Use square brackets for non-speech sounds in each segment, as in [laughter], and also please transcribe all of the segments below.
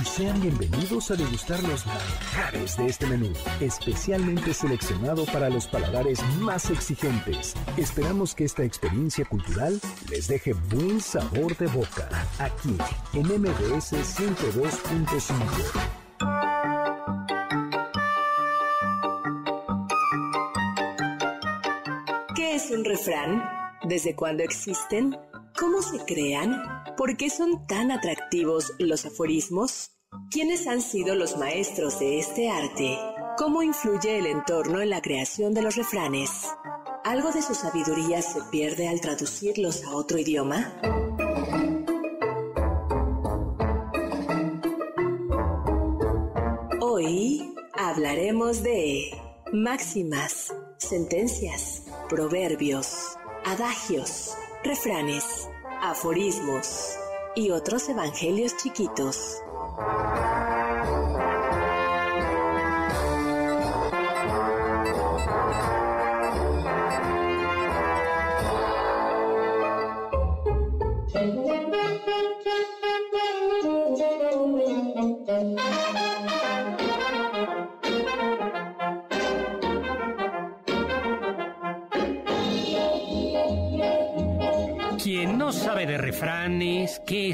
y sean bienvenidos a degustar los manjares de este menú, especialmente seleccionado para los paladares más exigentes. Esperamos que esta experiencia cultural les deje buen sabor de boca, aquí en MBS 102.5. ¿Qué es un refrán? ¿Desde cuándo existen? ¿Cómo se crean? ¿Por qué son tan atractivos los aforismos? ¿Quiénes han sido los maestros de este arte? ¿Cómo influye el entorno en la creación de los refranes? ¿Algo de su sabiduría se pierde al traducirlos a otro idioma? Hoy hablaremos de máximas, sentencias, proverbios, adagios refranes, aforismos y otros evangelios chiquitos.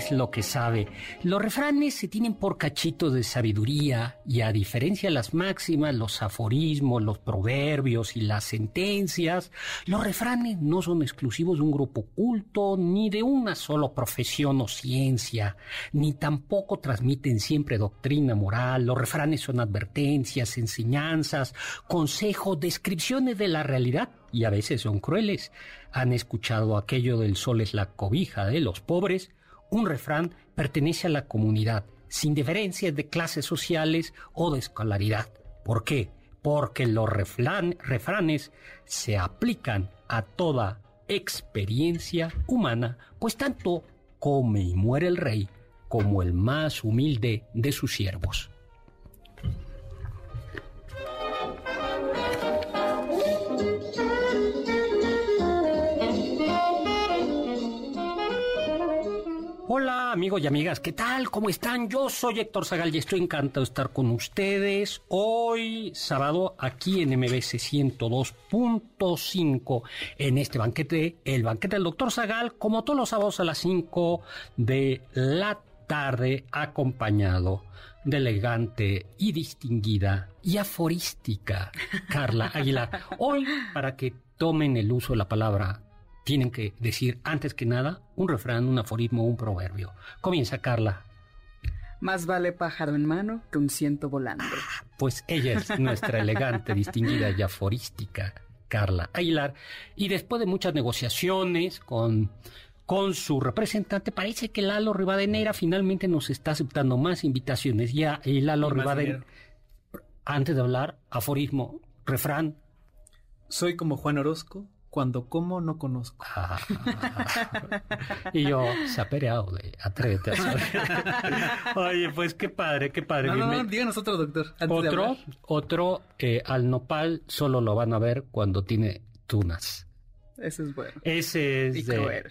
Es lo que sabe? Los refranes se tienen por cachitos de sabiduría y a diferencia de las máximas, los aforismos, los proverbios y las sentencias, los refranes no son exclusivos de un grupo culto ni de una sola profesión o ciencia, ni tampoco transmiten siempre doctrina moral. Los refranes son advertencias, enseñanzas, consejos, descripciones de la realidad y a veces son crueles. Han escuchado aquello del sol es la cobija de los pobres. Un refrán pertenece a la comunidad, sin diferencias de clases sociales o de escolaridad. ¿Por qué? Porque los refranes se aplican a toda experiencia humana, pues tanto come y muere el rey como el más humilde de sus siervos. Hola amigos y amigas, ¿qué tal? ¿Cómo están? Yo soy Héctor Zagal y estoy encantado de estar con ustedes hoy sábado aquí en MBC 102.5 en este banquete, el banquete del doctor Zagal, como todos los sábados a las 5 de la tarde, acompañado de elegante y distinguida y aforística Carla Aguilar. [laughs] Hoy, para que tomen el uso de la palabra tienen que decir antes que nada un refrán, un aforismo, un proverbio. Comienza Carla. Más vale pájaro en mano que un ciento volando. Ah, pues ella es nuestra elegante, distinguida y aforística Carla Aguilar. Y después de muchas negociaciones con, con su representante, parece que Lalo Rivadeneira finalmente nos está aceptando más invitaciones. Ya, y Lalo Rivadeneira, antes de hablar, aforismo, refrán. Soy como Juan Orozco, cuando como no conozco. Ah, [laughs] y yo, se ha peleado de atrévete a [laughs] Oye, pues qué padre, qué padre. No, no, díganos otro, doctor. otro, otro, eh, al nopal solo lo van a ver cuando tiene tunas. Ese es bueno. Ese es, eh,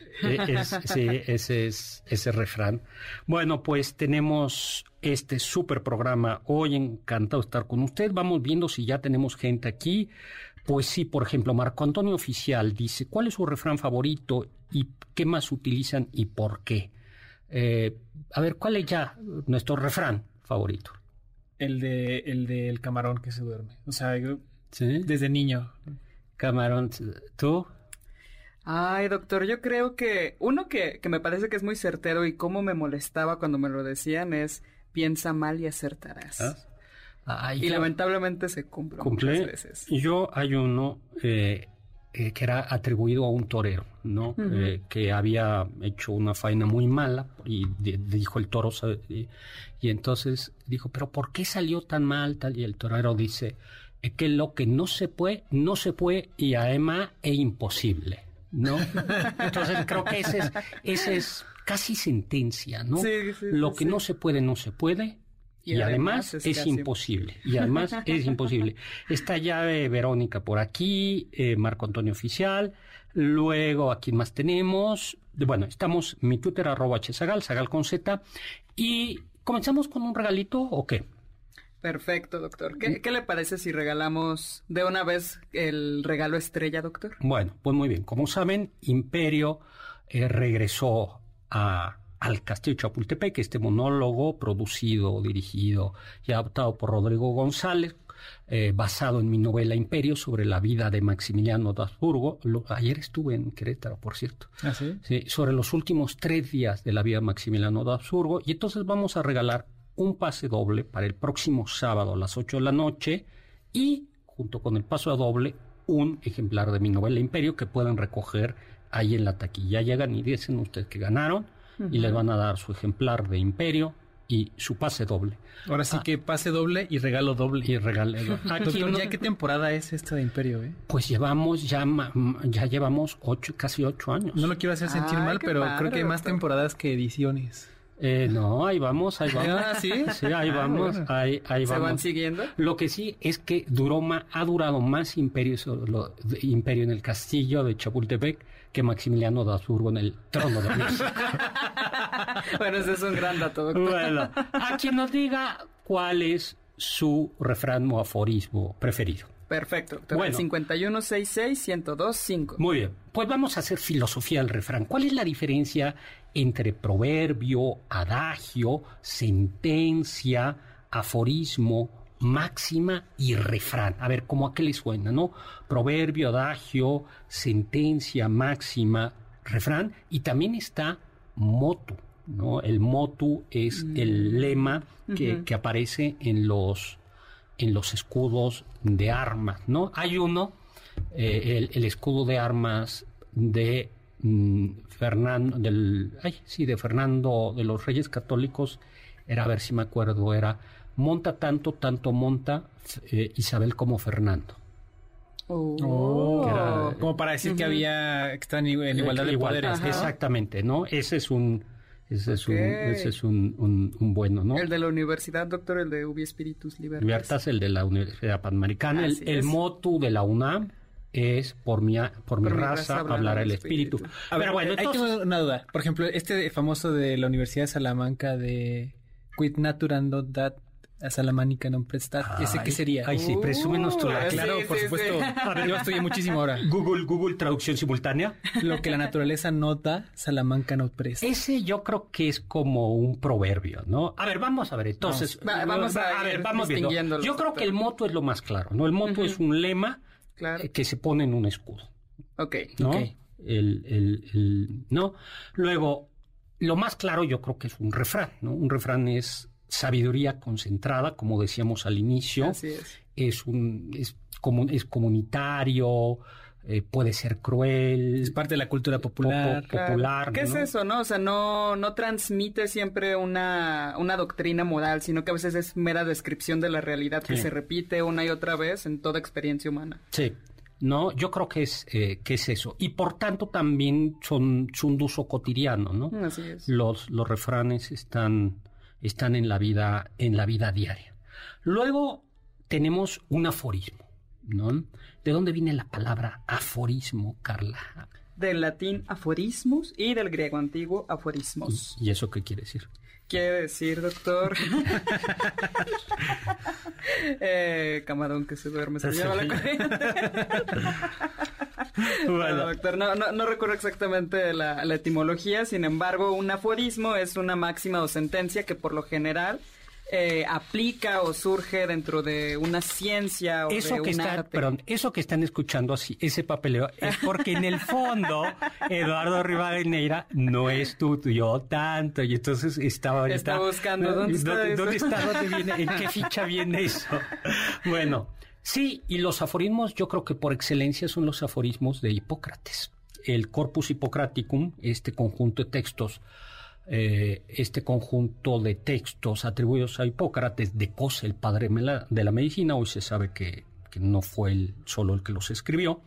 sí, ese es ese refrán. Bueno, pues tenemos este súper programa. Hoy encantado de estar con usted. Vamos viendo si ya tenemos gente aquí. Pues sí, por ejemplo, Marco Antonio Oficial dice, ¿cuál es su refrán favorito y qué más utilizan y por qué? Eh, a ver, ¿cuál es ya nuestro refrán favorito? El de el del camarón que se duerme. O sea, desde niño. Camarón, ¿tú? Ay, doctor, yo creo que uno que, que me parece que es muy certero y cómo me molestaba cuando me lo decían es piensa mal y acertarás. ¿Ah? Y lamentablemente se cumple, muchas veces. Yo hay uno eh, eh, que era atribuido a un torero, ¿no? Eh, que había hecho una faena muy mala y di- dijo el toro, y, y entonces dijo, pero ¿por qué salió tan mal? Tal? Y el torero dice, es que lo que no se puede, no se puede y además es imposible, ¿no? [laughs] Entonces creo que ese es, ese es casi sentencia, ¿no? Sí, sí, lo que sí. no se puede, no se puede. Y, Y además, además es imposible. Y además [laughs] es imposible. Está ya eh, Verónica por aquí, eh, Marco Antonio Oficial. Luego, ¿a quién más tenemos? De- Bueno, estamos mi Twitter, arroba hsagal, sagal con Z. Y comenzamos con un regalito o qué? Perfecto, doctor. ¿Qué, qué le parece si regalamos de una vez el regalo estrella, doctor? Bueno, pues muy bien. Como saben, Imperio eh, regresó a, al Castillo de Chapultepec, este monólogo producido, dirigido y adaptado por Rodrigo González, eh, basado en mi novela Imperio sobre la vida de Maximiliano de Habsburgo. Lo- ayer estuve en Querétaro, por cierto. ¿Ah, sí? Sí, sobre los últimos tres días de la vida de Maximiliano de Habsburgo. Y entonces vamos a regalar un pase doble para el próximo sábado a las 8 de la noche y, junto con el paso a doble, un ejemplar de mi novela Imperio que pueden recoger ahí en la taquilla. Llegan y dicen ustedes que ganaron y les van a dar su ejemplar de Imperio y su pase doble. Ahora sí que pase doble y regalo doble. Y. Aquí Doctor, no- ¿ya qué temporada es esta de Imperio, eh? pues llevamos ya, ya llevamos ocho, casi ocho años. No lo quiero hacer sentir Ay, mal, pero padre, creo que hay más doctor. temporadas que ediciones. Eh, no, ahí vamos, ahí vamos. Ah, ¿sí? Sí, ahí Ah, vamos, bueno. ahí, ahí ¿Se vamos. van siguiendo? Lo que sí es que duró ha durado más imperio, so- lo- de- imperio en el castillo de Chapultepec que Maximiliano de Habsburgo en el trono de México. [laughs] bueno, ese es un gran dato, doctor. bueno, a quien nos diga cuál es su refrán o aforismo preferido. Perfecto, doctor. Bueno. 5166-1025. Muy bien, pues vamos a hacer filosofía del refrán. ¿Cuál es la diferencia entre proverbio, adagio, sentencia, aforismo, máxima y refrán? A ver, ¿cómo a qué le suena, no? Proverbio, adagio, sentencia, máxima, refrán. Y también está motu, ¿no? El motu es el lema que, que aparece en los en los escudos de armas, ¿no? Hay uno, eh, el, el escudo de armas de Fernando, del, ay, sí, de Fernando, de los Reyes Católicos, era, a ver si me acuerdo, era monta tanto, tanto monta eh, Isabel como Fernando. Oh. Que era- Como para decir que había que están en igualdad de Igual- poderes. Ajá. Exactamente, ¿no? Ese es un, ese es un, ese es un, un- un bueno, ¿no? El de la universidad, doctor, el de Ubi Spiritus Libertas. Libertas, el de la Universidad Panamericana. El, Así el es. motu de la UNAM es por mi, a- por mi Por mi raza, raza hablará el espíritu. espíritu. A ver, Pero bueno, hay entonces, tengo una duda. Por ejemplo, este famoso de la Universidad de Salamanca de Quid naturando dat a Salamanica non prestat. ¿Ese qué sería? Ay, sí, presúmenos tú la Uh, Claro, Sí, por sí, supuesto. sí. A ver, yo estudié muchísimo ahora. Google, Google traducción simultánea. Lo que la naturaleza nota, Salamanca no presta. Ese yo creo que es como un proverbio, ¿no? A ver, vamos a ver, entonces. Va- vamos a ir ver, vamos viendo. Yo creo que el moto es lo más claro, ¿no? El moto es un lema Claro. eh, que se pone en un escudo. Ok. ¿no? Ok. El, el- el- ¿no? Luego, lo más claro yo creo que es un refrán, ¿no? Un refrán es sabiduría concentrada, como decíamos al inicio, Así es. es un es, comu- es comunitario, eh, puede ser cruel, Es parte de la cultura popular. popular, ¿Qué es eso, no? O sea, no, no transmite siempre una, una doctrina moral, sino que a veces es mera descripción de la realidad que Sí. se repite una y otra vez en toda experiencia humana. Sí. No, yo creo que es, eh, que es eso. Y por tanto también son, son de uso cotidiano, ¿no? Así es. los, los refranes están, están en la vida, en la vida diaria. Luego tenemos un aforismo, ¿no? ¿De dónde viene la palabra aforismo, Carla? Del latín aforismus y del griego antiguo aforismos. ¿Y eso qué quiere decir? Quiere decir, doctor. [laughs] eh, camarón que se duerme, se lleva la corriente. [laughs] [laughs] No, doctor, no, no, no recuerdo exactamente la, la etimología, sin embargo, un aforismo es una máxima o sentencia que por lo general eh, aplica o surge dentro de una ciencia o eso de que un está, arte. Perdón, eso que están escuchando así, ese papeleo, es porque en el fondo [laughs] Eduardo Rivadeneira no estudió tanto y entonces estaba Está ahorita- buscando, ¿dónde está ¿Dónde, eso? dónde está? ¿Dónde viene? ¿En qué ficha viene eso? [laughs] Bueno, sí, y los aforismos yo creo que por excelencia son los aforismos de Hipócrates. El Corpus Hippocraticum, este conjunto de textos, eh, este conjunto de textos atribuidos a Hipócrates de Cosa, el padre de la medicina, hoy se sabe que, que no fue él solo el que los escribió.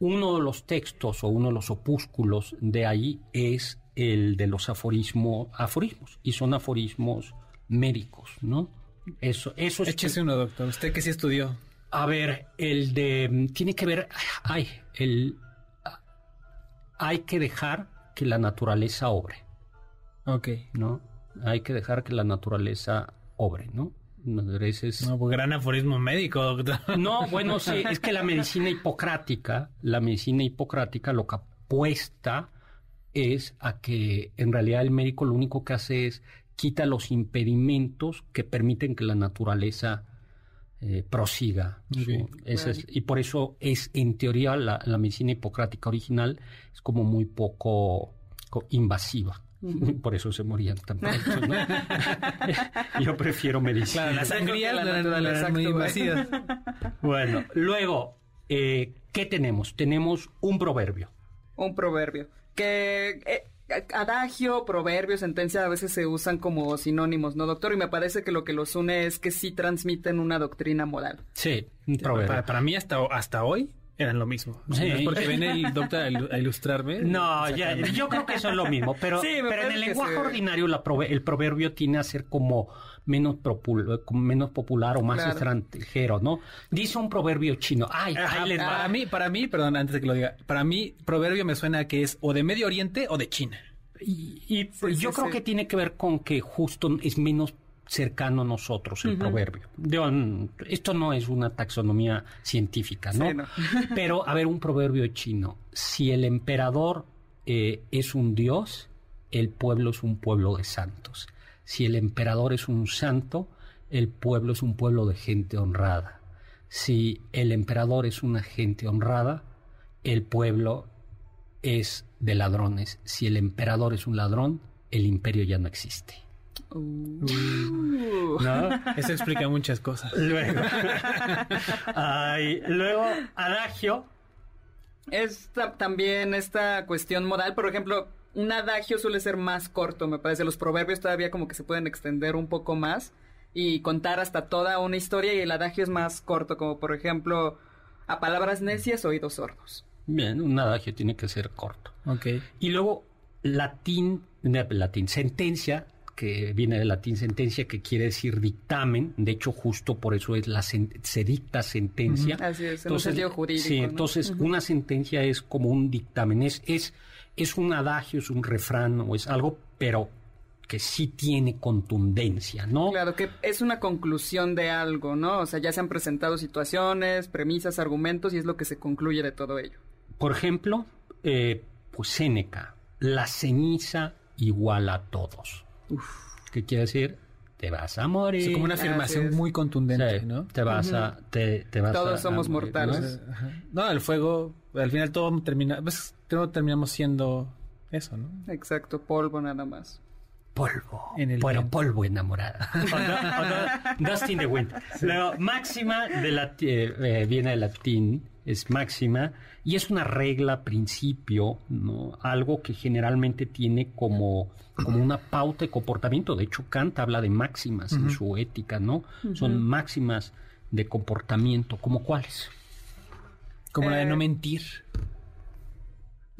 Uno de los textos o uno de los opúsculos de ahí es el de los aforismo, aforismos, y son aforismos médicos, ¿no? Eso, eso es Échese uno, doctor. Usted que sí estudió. A ver, el de. Tiene que ver. Ay, el. Hay que dejar que la naturaleza obre, Ok. ¿no? Hay que dejar que la naturaleza obre, ¿no? No, pues gran aforismo médico, doctor. [laughs] No, bueno, sí, [laughs] es que la medicina hipocrática, la medicina hipocrática lo que apuesta es a que en realidad el médico lo único que hace es quita los impedimentos que permiten que la naturaleza eh, prosiga. es- y por eso es, en teoría, la, la medicina hipocrática original es como muy poco co- invasiva. [laughs] Por eso se morían tan pronto, ¿no? [laughs] [laughs] Yo prefiero medicina. Claro, la eran muy actúa. invasivas. Bueno, luego, eh, ¿qué tenemos? Tenemos un proverbio. Un proverbio. Que eh, adagio, proverbio, sentencia a veces se usan como sinónimos, ¿no, doctor? Y me parece que lo que los une es que sí transmiten una doctrina moral. Sí, un proverbio. Para, para mí, hasta, hasta hoy, eran lo mismo. O sea, Sí. no es porque viene el doctor a ilu- a ilustrarme. No, ya, yo creo que eso es lo mismo, pero, Sí, pero en el lenguaje se- ordinario la prove- el proverbio tiene a ser como menos, popular o más Claro. extranjero, ¿no? Dice un proverbio chino, ay, Ajá, ahí les va. para mí, para mí, perdón, antes de que lo diga, para mí, proverbio me suena que es o de Medio Oriente o de China. Y, y Sí, yo sí, creo sí. que tiene que ver con que justo es menos cercano a nosotros el proverbio. Esto no es una taxonomía científica, ¿no? Sí, no. [laughs] Pero, a ver, un proverbio chino. Si el emperador eh, es un dios, el pueblo es un pueblo de santos. Si el emperador es un santo, el pueblo es un pueblo de gente honrada. Si el emperador es una gente honrada, el pueblo es de ladrones. Si el emperador es un ladrón, el imperio ya no existe. ¿No? Eso explica muchas cosas. Luego, Ay, luego adagio. Es ta- también esta cuestión modal, por ejemplo, un adagio suele ser más corto, me parece. Los proverbios todavía como que se pueden extender un poco más y contar hasta toda una historia y el adagio es más corto, como por ejemplo, a palabras necias, oídos sordos. Bien, un adagio tiene que ser corto. Ok. Y luego latín, no, latín, sentencia, que viene del latín sentencia, que quiere decir dictamen. De hecho, justo por eso es la se dicta sentencia. Así es, en un sentido jurídico, Sí, ¿no? entonces una sentencia es como un dictamen, es, es, es un adagio, es un refrán o es algo, pero que sí tiene contundencia, ¿no? Claro, que es una conclusión de algo, ¿no? O sea, ya se han presentado situaciones, premisas, argumentos y es lo que se concluye de todo ello. Por ejemplo, eh, pues Séneca, la ceniza igual a todos. ¿Qué quiere decir? Te vas a morir. Es como una afirmación es. muy contundente, Sí, ¿no? Te vas a... Te, te vas Todos a- somos a morir, mortales. ¿no? No, el fuego, al final todo termina, pues todo terminamos siendo eso, ¿no? Exacto, polvo nada más. Polvo. En el bueno, viento. polvo enamorada. [laughs] O no- o no- Dust in the wind. Luego, máxima de lati- eh, eh, viene del latín, es máxima, y es una regla, principio, ¿no? Algo que generalmente tiene como, como una pauta de comportamiento. De hecho, Kant habla de máximas en su ética, ¿no? Son máximas de comportamiento, ¿como cuáles? Como la de Eh. no mentir.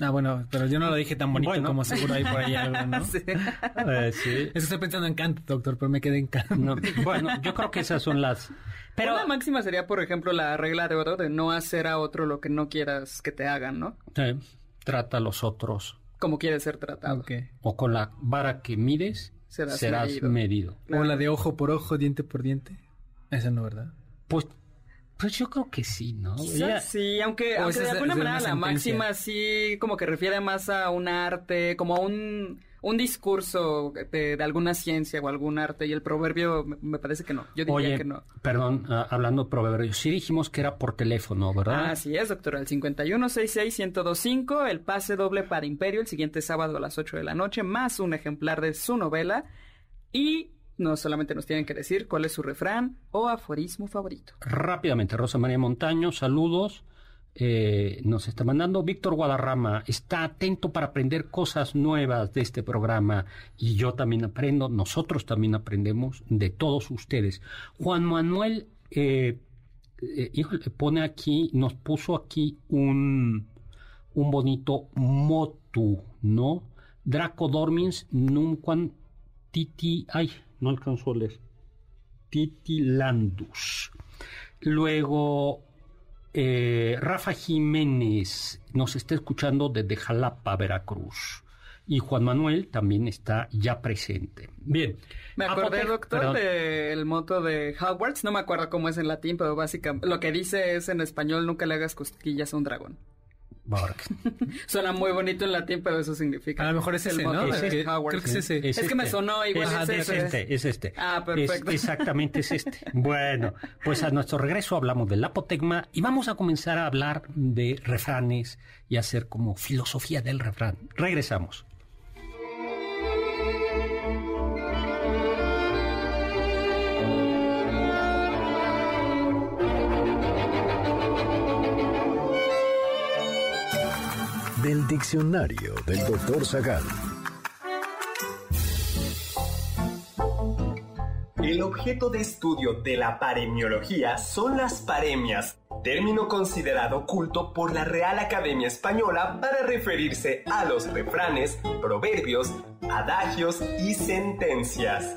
Ah, bueno, pero yo no lo dije tan bonito Bueno. como seguro hay por ahí algo, ¿no? [laughs] Sí. Eh, sí. Eso estoy pensando en Kant, doctor, pero me quedé en Kant. No, bueno, yo creo que esas son las... Pero... Una máxima sería, por ejemplo, la regla de oro de no hacer a otro lo que no quieras que te hagan, ¿no? eh, trata a los otros Como quieres ser tratado. Ok. o con la vara que mides Serás serás, medido. medido. O la de ojo por ojo, diente por diente. Esa no, ¿verdad? Pues, pues yo creo que sí, ¿no? Ya- sí, aunque, aunque de alguna manera la máxima sí como que refiere más a un arte, como a un, un discurso de, alguna ciencia o algún arte y el proverbio me, parece que no. Yo diría que no. Perdón, ah, hablando de proverbios, sí dijimos que era por teléfono, ¿verdad? Así es, doctor. El 5166-1025, el pase doble para Imperio el siguiente sábado a las 8 de la noche, más un ejemplar de su novela. Y no solamente nos tienen que decir cuál es su refrán o aforismo favorito. Rápidamente, Rosa María Montaño, saludos. Eh, nos está mandando Víctor Guadarrama, está atento para aprender cosas nuevas de este programa y yo también aprendo, nosotros también aprendemos de todos ustedes. Juan Manuel eh, eh pone aquí, nos puso aquí un, un bonito motu, ¿no? Draco dormins nunquam titi, ay, no alcanzó a leer, titilandus. Luego, eh, Rafa Jiménez nos está escuchando desde Jalapa, Veracruz. Y Juan Manuel también está ya presente. Bien. Me acordé, doctor, del moto de Hogwarts. No me acuerdo cómo es en latín, pero básicamente lo que dice es en español, nunca le hagas cosquillas a un dragón. [laughs] Suena muy bonito en latín, pero eso significa. A lo mejor es ese, ¿no? Es, es, creo que es ese. Es, que me este. sonó igual. Es, es este, es este. Ah, perfecto. exactamente es este. Bueno, pues a nuestro regreso hablamos del apotecma y vamos a comenzar a hablar de refranes y hacer como filosofía del refrán. Regresamos. Del diccionario del doctor Zagal. El objeto de estudio de la paremiología son las paremias, término considerado culto por la Real Academia Española para referirse a los refranes, proverbios, adagios y sentencias.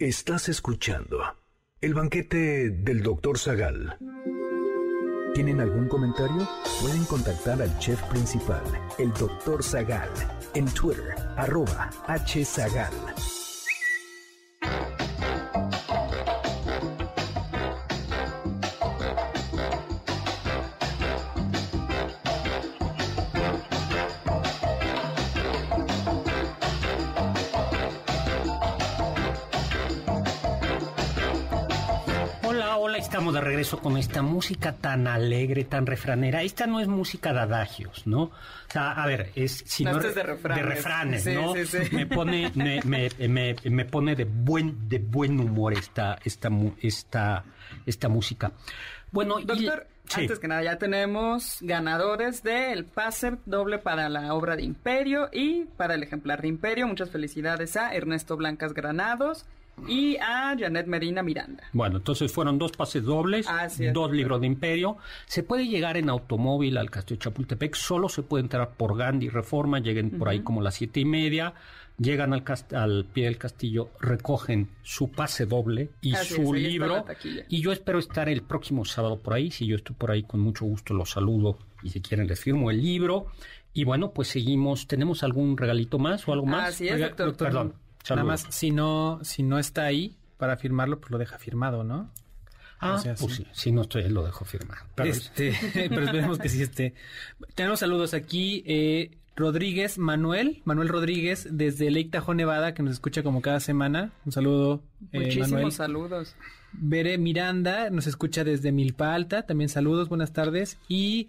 Estás escuchando el banquete del Dr. Zagal. ¿Tienen algún comentario? Pueden contactar al chef principal, el Dr. Zagal, en Twitter, arroba hzagal. Con esta música tan alegre, tan refranera. Esta no es música de adagios, ¿no? O sea, a ver, es sino de refranes, ¿no? Me pone, me, me, me, pone de buen, de buen humor esta, esta, esta, esta música. Bueno, doctor. Antes que nada, ya tenemos ganadores del pase doble para la obra de Imperio y para el ejemplar de Imperio. Muchas felicidades a Ernesto Blancas Granados, y a Janet Medina Miranda. Bueno, entonces fueron dos pases dobles, dos libros de Imperio. Se puede llegar en automóvil al Castillo Chapultepec, solo se puede entrar por Gandhi Reforma, lleguen por ahí como las siete y media, llegan al, al pie del castillo, recogen su pase doble y su libro. Y yo espero estar el próximo sábado por ahí. Si yo estoy por ahí, con mucho gusto los saludo y si quieren les firmo el libro. Y bueno, pues seguimos. ¿Tenemos algún regalito más o algo más? Así es, doctor. Perdón. Nada más, si no, si no está ahí para firmarlo, pues lo deja firmado, ¿no? Ah, pues sí, si no estoy, lo dejo firmado. Pero, este, [laughs] [laughs] pero esperemos que sí esté. Tenemos saludos aquí. Eh, Rodríguez Manuel, Manuel Rodríguez, desde Lake Tahoe, Nevada, que nos escucha como cada semana. Un saludo, eh, Muchísimos saludos. Bere Miranda, nos escucha desde Milpa Alta. También saludos, buenas tardes. Y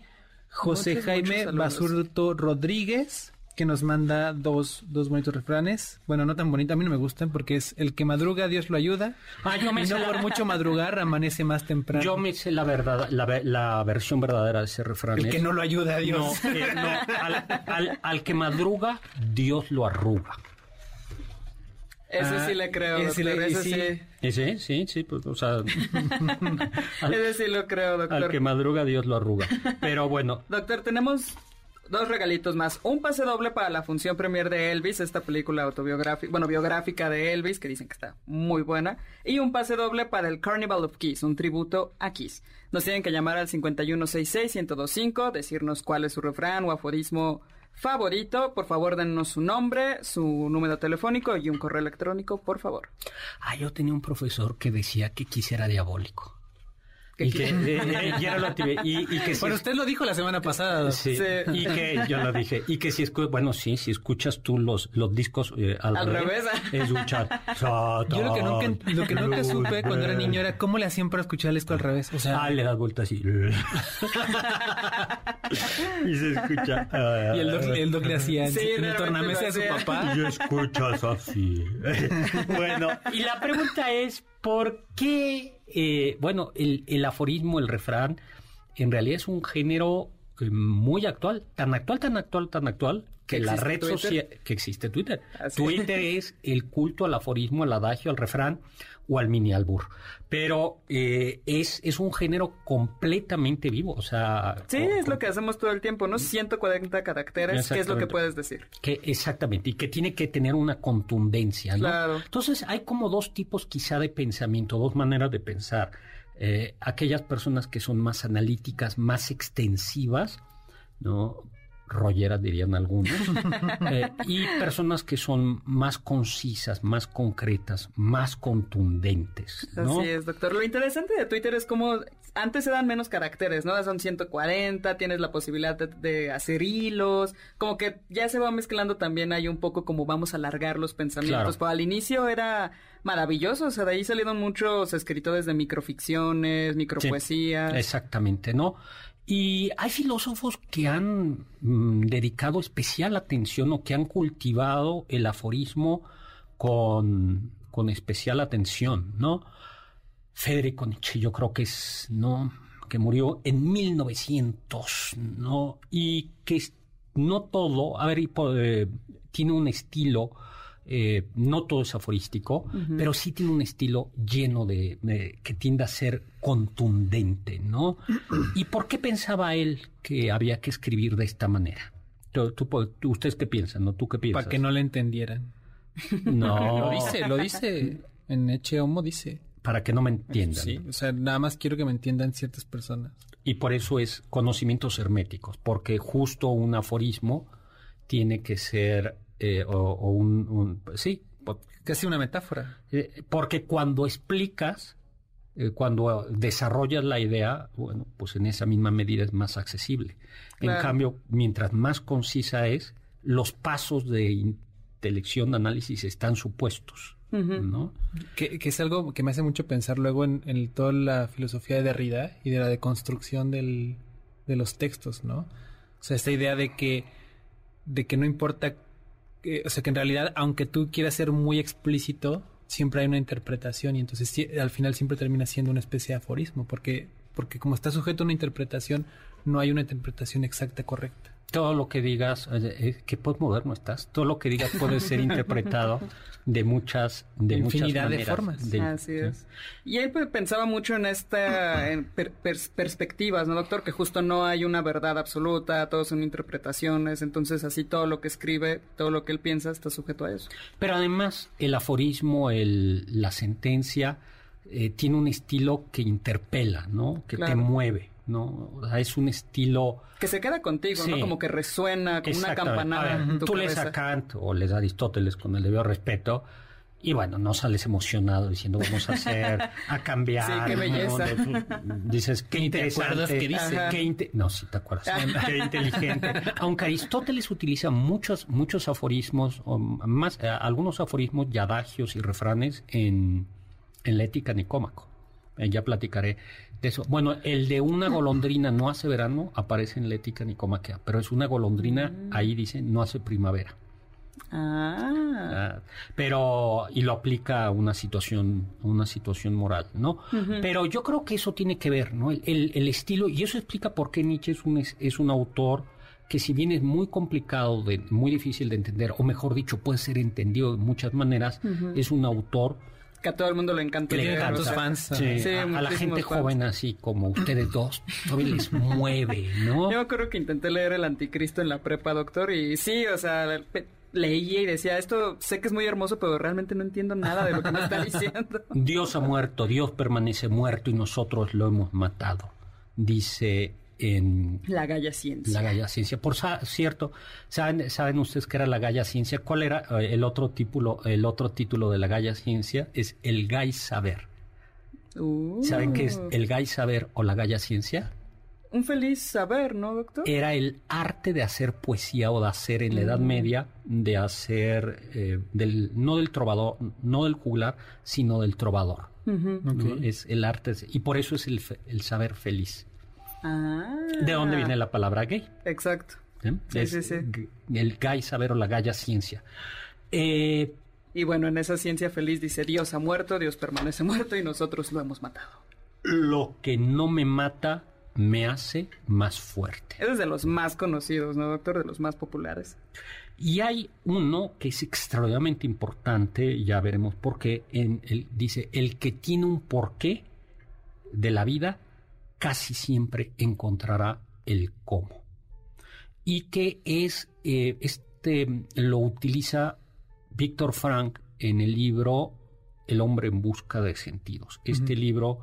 José Jaime Basurto Rodríguez, que nos manda dos, dos bonitos refranes. Bueno, no tan bonitos, a mí no me gustan porque es el que madruga, Dios lo ayuda. Ah, yo me y no por mucho madrugar, amanece más temprano. Yo me sé la verdad, la, versión verdadera de ese refrán. El que no lo ayuda a Dios. No, al, al, que madruga, Dios lo arruga. Ese Ah, sí le creo, ese doctor. ese sí. sí. Ese, sí, sí, pues, o sea, [laughs] Ese sí lo creo, al doctor. que madruga Dios lo arruga. Pero bueno, Doctor, tenemos dos regalitos más. Un pase doble para la función premier de Elvis, esta película autobiográfica, bueno, biográfica de Elvis, que dicen que está muy buena. Y un pase doble para el Carnival of Kiss, un tributo a Kiss. Nos tienen que llamar al 5166-1025, decirnos cuál es su refrán o aforismo favorito. Por favor, dennos su nombre, su número telefónico y un correo electrónico, por favor. ah, yo tenía un profesor que decía que quisiera diabólico. Que Y que, eh, eh, lo y- y que si- Bueno, usted lo dijo la semana pasada. Sí, Sí. y que yo lo dije, y que si escuchas, bueno, sí, si escuchas tú los, los discos eh, al, Al revés. escuchar. [laughs] Yo lo que nunca, lo que nunca supe cuando era niño era cómo le hacían para escuchar el disco al revés. O sea, Ah, le das vuelta así. [laughs] y se escucha. y el doc, el doc le hacía en, Sí, en el tornamesa de su papá. Y escuchas así. [laughs] bueno, y la pregunta es, ¿por qué? Eh, bueno, el, el aforismo, el refrán, en realidad es un género muy actual, tan actual, tan actual, tan actual, que la red Twitter. social, que existe Twitter. Así. Twitter es el culto al aforismo, al adagio, al refrán o al mini albur. Pero eh, es, es un género completamente vivo, o sea... Sí, es lo que hacemos todo el tiempo, ¿no? 140 caracteres, ¿qué es lo que puedes decir? Que exactamente, y que tiene que tener una contundencia, ¿no? Claro. Entonces hay como dos tipos quizá de pensamiento, dos maneras de pensar. Eh, aquellas personas que son más analíticas, más extensivas, ¿no? Rolleras dirían algunos, [laughs] Eh, y personas que son más concisas, más concretas, más contundentes, ¿no? Así es, doctor. Lo interesante de Twitter es como antes se dan menos caracteres, ¿no? Son 140, tienes la posibilidad de, de hacer hilos, como que ya se va mezclando también hay un poco como vamos a alargar los pensamientos. Claro. Pero al inicio era maravilloso, o sea, de ahí salieron muchos escritores de microficciones, micropoesías. Exactamente, ¿no? Y hay filósofos que han mm, dedicado especial atención o que han cultivado el aforismo con, con especial atención, ¿no? Federico Nietzsche, yo creo que es, ¿no? Que murió en 1900, ¿no? Y que no todo, a ver, eh, tiene un estilo, eh, no todo es aforístico, pero sí tiene un estilo lleno de, de- que tiende a ser contundente, ¿no? ¿Y por qué pensaba él que había que escribir de esta manera? Tú- tú po- tú- ¿Ustedes qué piensan? ¿No? ¿Tú qué piensas? Para que no le entendieran. No, [laughs] Lo dice, lo dice. En Eche Homo dice. para que no me entiendan. Sí, o sea, nada más quiero que me entiendan ciertas personas. Y por eso es conocimientos herméticos, porque justo un aforismo tiene que ser, eh, o, o un, un- sí, Casi una metáfora. eh, porque cuando explicas, eh, cuando desarrollas la idea, bueno, pues en esa misma medida es más accesible. En cambio, mientras más concisa es, los pasos de intelección, de análisis están supuestos, ¿no? Que, que es algo que me hace mucho pensar luego en, en toda la filosofía de Derrida y de la deconstrucción del, de los textos, ¿no? O sea, esta idea de que, de que no importa, que- o sea, que en realidad, aunque tú quieras ser muy explícito, siempre hay una interpretación y entonces al final siempre termina siendo una especie de aforismo, porque, porque como está sujeto a una interpretación, no hay una interpretación exacta correcta. Todo lo que digas, eh, eh, qué postmoderno estás, todo lo que digas puede ser interpretado [laughs] de muchas, de muchas Infinidad de maneras. formas. De- Así es. Y él pues, pensaba mucho en esta en per- pers- perspectivas, ¿no, doctor? Que justo no hay una verdad absoluta, todos son interpretaciones, entonces así todo lo que escribe, todo lo que él piensa está sujeto a eso. Pero además, el aforismo, el, la sentencia, eh, tiene un estilo que interpela, ¿no? Que te mueve, ¿no? O sea, es un estilo... Que se queda contigo, ¿no? Como que resuena como una campanada A ver, en tu tú lees a Kant o lees a Aristóteles con el debido respeto y bueno, no sales emocionado diciendo vamos a hacer, a [laughs] cambiar. Sí, qué ¿no? belleza. Dices, qué interesante. acuerdas qué dice? Qué no, sí te acuerdas. [laughs] qué inteligente. Aunque Aristóteles utiliza muchos, muchos aforismos, o más, eh, algunos aforismos y adagios y refranes en, en la ética nicómaco. Eh, ya platicaré de eso. Bueno, el de una golondrina no hace verano aparece en la ética nicomaquea, pero es una golondrina, ahí dice, no hace primavera. Ah, Ah, pero y lo aplica a una situación una situación moral no pero yo creo que eso tiene que ver no el, el- el estilo y eso explica por qué Nietzsche es un es, es un autor que si bien es muy complicado, de, muy difícil de entender, o mejor dicho, puede ser entendido de muchas maneras, es un autor que a todo el mundo le encanta. Tiene tantos fans. Sí, a, la gente joven así como ustedes dos, [laughs] todavía les mueve, ¿no? Yo creo que intenté leer El Anticristo en la prepa, doctor, y sí, o sea, leía y decía, esto sé que es muy hermoso, pero realmente no entiendo nada de lo que me está [laughs] diciendo. Dios ha muerto, Dios permanece muerto y nosotros lo hemos matado. Dice en... La Galla Ciencia. La Galla Ciencia. Por cierto, ¿saben, ¿saben ustedes qué era la Galla Ciencia? ¿Cuál era eh, el otro título, el otro título de la Galla Ciencia? Es el Gay Saber. Uh. ¿Saben qué es el Gay Saber o la Galla Ciencia? Un feliz saber, ¿no, doctor? Era el arte de hacer poesía o de hacer en la Edad mm. Media, de hacer, eh, del, no del trovador, no del juglar, sino del trovador. Es el arte, y por eso es el, el saber feliz. Ah. ¿De dónde viene la palabra gay? Exacto. Sí, sí, sí. El gay saber o la gaya ciencia. Eh, y bueno, en esa ciencia feliz dice, Dios ha muerto, Dios permanece muerto y nosotros lo hemos matado. Lo que no me mata me hace más fuerte. Es de los más conocidos, ¿no, doctor? De los más populares. Y hay uno que es extraordinariamente importante, ya veremos por qué, en el, dice, el que tiene un porqué de la vida casi siempre encontrará el cómo. Y que es, eh, este lo utiliza Víctor Frank en el libro El hombre en busca de sentidos. Este libro,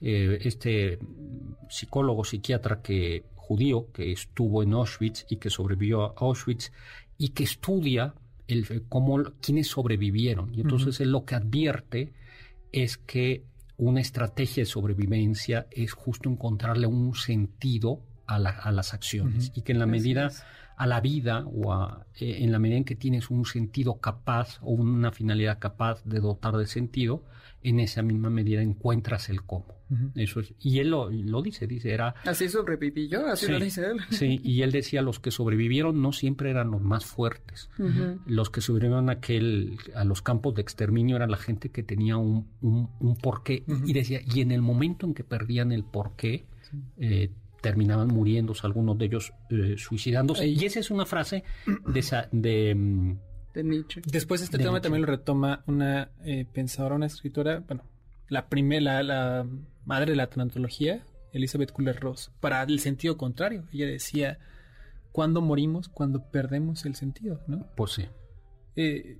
eh, este psicólogo, psiquiatra que judío que estuvo en Auschwitz y que sobrevivió a Auschwitz y que estudia el, cómo, quiénes sobrevivieron. Y entonces él lo que advierte es que una estrategia de sobrevivencia es justo encontrarle un sentido a, las acciones y que en la medida a la vida o eh, en la medida en que tienes un sentido capaz o una finalidad capaz de dotar de sentido, en esa misma medida encuentras el cómo. Eso es, y él lo, dice, dice, era... Así sobreviví yo, así lo dice él. Sí, y él decía, los que sobrevivieron no siempre eran los más fuertes. Los que sobrevivieron a, aquel, a los campos de exterminio eran la gente que tenía un, un, porqué. Y decía, y en el momento en que perdían el porqué, eh, terminaban muriéndose, algunos de ellos eh, suicidándose. Y esa es una frase de... Esa, de mm, de Nietzsche. Después este tema también lo retoma una eh, pensadora, una escritora, bueno, la primera, la, madre de la tanatología, Elizabeth Kubler-Ross, para el sentido contrario. Ella decía, ¿cuándo morimos? Cuando perdemos el sentido, ¿no? Pues sí. Eh,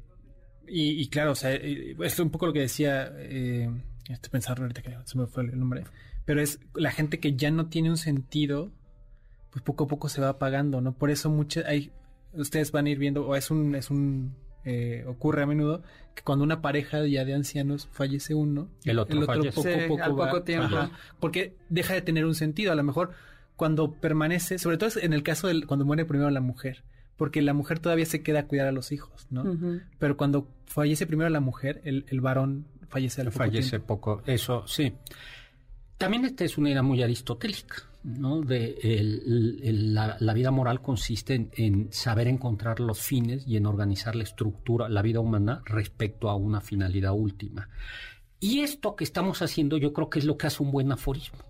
y, claro, o sea, esto es un poco lo que decía, eh, estoy pensando ahorita que se me fue el nombre, pero es la gente que ya no tiene un sentido, pues poco a poco se va apagando, ¿no? Por eso muchas, hay, ustedes van a ir viendo, o es un, es un, eh, ocurre a menudo que cuando una pareja ya de ancianos fallece uno, el otro, poco, poco al poco tiempo. porque deja de tener un sentido. A lo mejor cuando permanece, sobre todo en el caso de cuando muere primero la mujer, porque la mujer todavía se queda a cuidar a los hijos, ¿no? Pero cuando fallece primero la mujer, el, el varón fallece al poco Fallece poco, eso sí. También esta es una idea muy aristotélica. ¿No? De la, vida moral consiste en, saber encontrar los fines y en organizar la estructura, la vida humana respecto a una finalidad última. Y esto que estamos haciendo yo creo que es lo que hace un buen aforismo.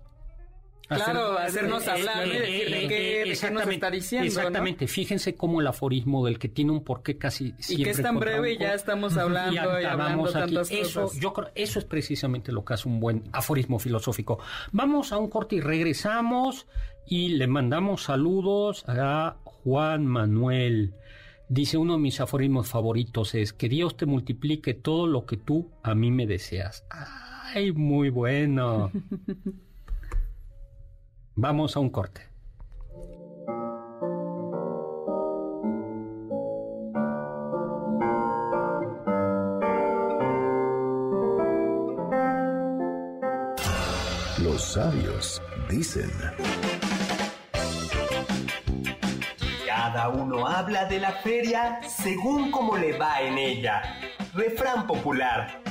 Claro, hacernos hablar de, qué, está diciendo. Exactamente, fíjense cómo el aforismo del que tiene un porqué casi siempre. Y que es tan breve y ya estamos hablando y, hablando tantas eso, Yo creo, eso es precisamente lo que hace un buen aforismo filosófico. Vamos a un corte y regresamos y le mandamos saludos a Juan Manuel. Dice uno de mis aforismos favoritos es que Dios te multiplique todo lo que tú a mí me deseas. Ay, muy bueno. [laughs] Vamos a un corte. Los sabios dicen. Cada uno habla de la feria según como le va en ella. Refrán popular.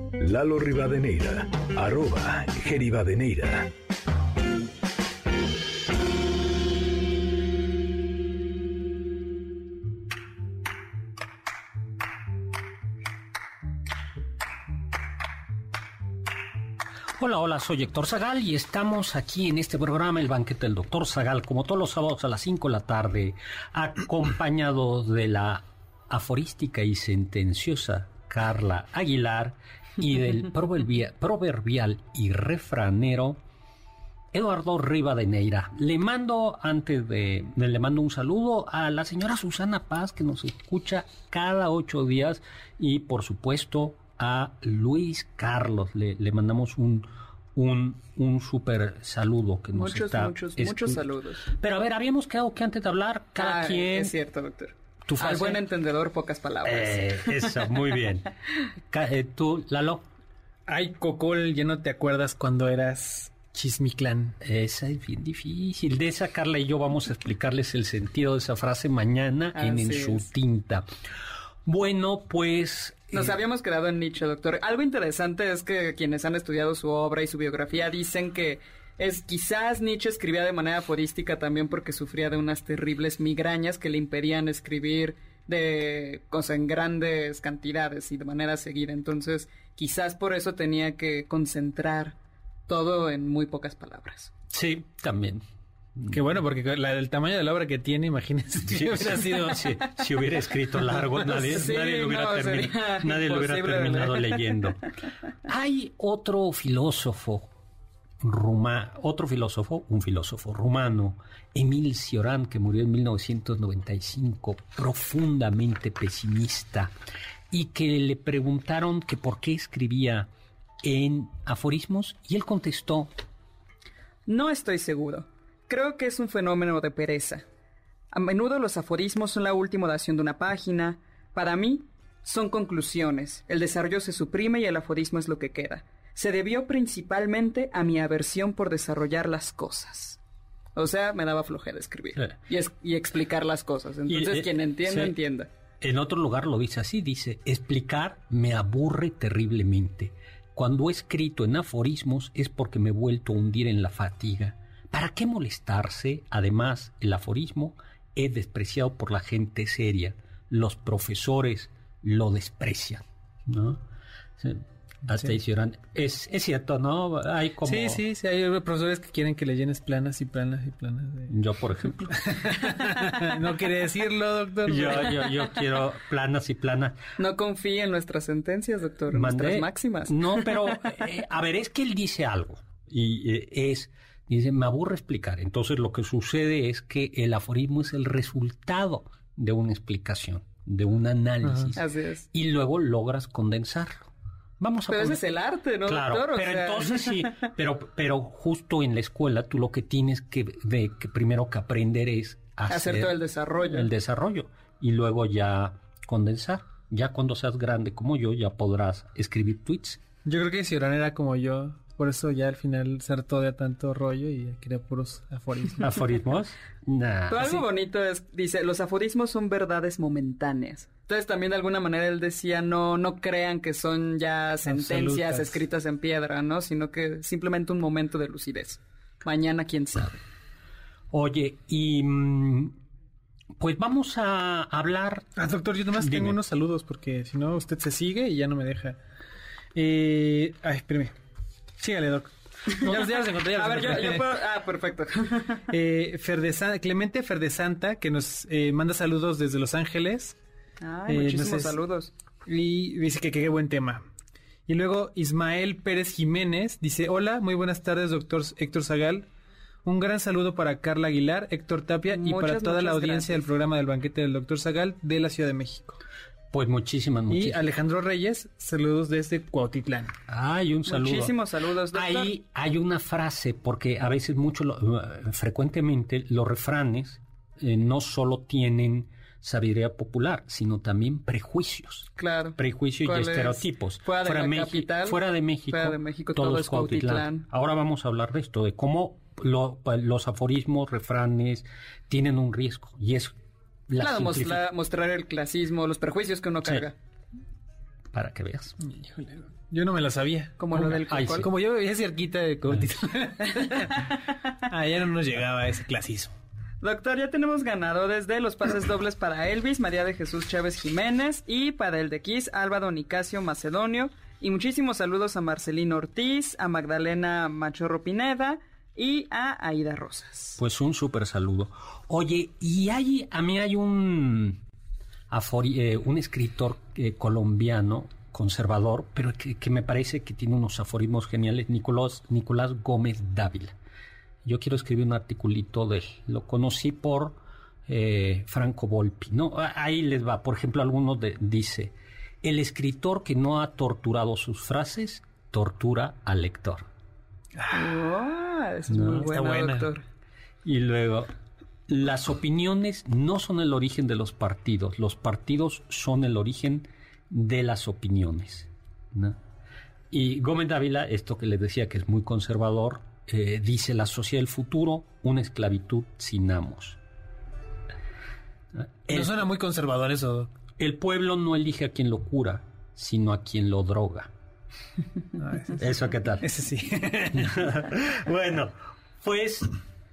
Lalo Rivadeneira, arroba Geribadeneira. Hola, hola, soy Héctor Zagal y estamos aquí en este programa, El Banquete del Doctor Zagal, como todos los sábados a las 5 de la tarde, acompañado de la aforística y sentenciosa Carla Aguilar y del proverbial, y refranero Eduardo Rivadeneira. Le mando, antes de, le mando un saludo a la señora Susana Paz, que nos escucha cada ocho días, y por supuesto a Luis Carlos. Le, mandamos un, un, un súper saludo que nos muchos, Muchos, muchos saludos. Pero a ver, habíamos quedado que antes de hablar, cada ah, quien... Es cierto, doctor. Tu Al buen entendedor, pocas palabras. Eh, eso, muy bien. [laughs] Eh, tú, Lalo. Ay, Cocol, ya no te acuerdas cuando eras Chismiclán. Esa es bien difícil. De esa, Carla y yo vamos a explicarles el sentido de esa frase mañana en, en su tinta. Bueno, pues nos eh, habíamos quedado en nicho, doctor. Algo interesante es que quienes han estudiado su obra y su biografía dicen que es quizás Nietzsche escribía de manera aforística también porque sufría de unas terribles migrañas que le impedían escribir de cosas en grandes cantidades y de manera seguida. Entonces, quizás por eso tenía que concentrar todo en muy pocas palabras. Sí, también. Qué bueno, porque la, el tamaño de la obra que tiene, imagínense. Si hubiera, sido, [laughs] si, hubiera escrito largo, nadie, lo hubiera, terminado leyendo. Hay otro filósofo, Ruma, otro filósofo, un filósofo rumano, Emil Cioran, que murió en 1995, profundamente pesimista, y que le preguntaron que por qué escribía en aforismos, y él contestó, no estoy seguro. Creo que es un fenómeno de pereza. A menudo los aforismos son la última oración de una página. Para mí, son conclusiones. El desarrollo se suprime y el aforismo es lo que queda. Se debió principalmente a mi aversión por desarrollar las cosas. O sea, me daba flojera escribir y, explicar las cosas. Entonces, eh, quien entienda, entienda. En otro lugar lo dice así, dice, explicar me aburre terriblemente. Cuando he escrito en aforismos es porque me he vuelto a hundir en la fatiga. ¿Para qué molestarse? Además, el aforismo es despreciado por la gente seria. Los profesores lo desprecian, ¿no? Hasta es, es cierto, ¿no? Hay como... Sí, sí, sí, hay profesores que quieren que le llenes planas y planas y planas. Yo, por ejemplo. [laughs] no quiere decirlo, doctor. Yo, yo, yo quiero planas y planas. No confíe en nuestras sentencias, doctor, en nuestras máximas. No, [laughs] pero, eh, a ver, es que él dice algo. Y eh, es dice, me aburre explicar. Entonces lo que sucede es que el aforismo es el resultado de una explicación, de un análisis. Así es. Y luego logras condensarlo. Vamos a pero ese es el arte, ¿no, claro, doctor? pero entonces [laughs] sí, pero, pero justo en la escuela tú lo que tienes que, de, que primero que aprender es hacer, hacer todo el desarrollo. El desarrollo. Y luego ya condensar. Ya cuando seas grande como yo, ya podrás escribir tweets. Yo creo que si era como yo, por eso ya al final se hartó de tanto rollo y crea puros aforismos. ¿Aforismos? Nah. algo bonito es, dice, los aforismos son verdades momentáneas. Entonces también de alguna manera él decía, no, no crean que son ya sentencias escritas en piedra, ¿no? Sino que simplemente un momento de lucidez. Mañana quién sabe. Oye, y mm, pues vamos a hablar. Ah, doctor, yo nomás tengo unos saludos porque si no usted se sigue y ya no me deja. Eh, ay, espérame. Sígale, Doc. Ya, ya los encontré. a ver, yo, puedo... Ah, perfecto. [laughs] Eh, Clemente Ferdesanta, que nos eh, manda saludos desde Los Ángeles. Ay, muchísimos saludos. Y dice que qué buen tema. Y luego Ismael Pérez Jiménez dice, hola, muy buenas tardes, doctor Héctor Zagal. Un gran saludo para Carla Aguilar, Héctor Tapia y para toda la audiencia del programa del banquete del doctor Zagal de la Ciudad de México. Pues muchísimas, muchísimas. Y Alejandro Reyes, saludos desde Cuautitlán. Ay, un saludo. Muchísimos saludos, doctor. Ahí hay una frase, porque a veces mucho, frecuentemente los refranes eh, no solo tienen sabiduría popular, sino también prejuicios. Claro. Prejuicios y estereotipos. Fuera de, México, fuera de México. Fuera de México, todo, es Cuautitlán. Ahora vamos a hablar de esto, de cómo los aforismos, refranes, tienen un riesgo. Y es la claro, mostrar, el clasismo, los prejuicios que uno carga. Para que veas. Yo no me lo sabía. Como lo del Como yo vivía cerquita de Cuautitlán. [laughs] ah, ya no nos llegaba ese clasismo. Doctor, ya tenemos ganadores de los pases dobles para Elvis, María de Jesús Chávez Jiménez y para el de Kiss, Álvaro Nicasio Macedonio. Y muchísimos saludos a Marcelino Ortiz, a Magdalena Machorro Pineda y a Aida Rosas. Pues un súper saludo. Oye, y hay, a mí hay un, eh, un escritor eh, colombiano conservador, pero que, que, me parece que tiene unos aforismos geniales, Nicolás, Nicolás Gómez Dávila yo quiero escribir un articulito de él. Lo conocí por eh, Franco Volpi. ¿no? Ahí les va. Por ejemplo, alguno de, dice, el escritor que no ha torturado sus frases, tortura al lector. Ah, es muy buena, doctor. Y luego, las opiniones no son el origen de los partidos, los partidos son el origen de las opiniones. Y Gómez Dávila, esto que les decía que es muy conservador, eh, dice la sociedad del futuro, una esclavitud sin amos. no suena muy conservador eso. El pueblo no elige a quien lo cura, sino a quien lo droga. Ah, eso qué tal. Ese sí. [laughs] bueno, pues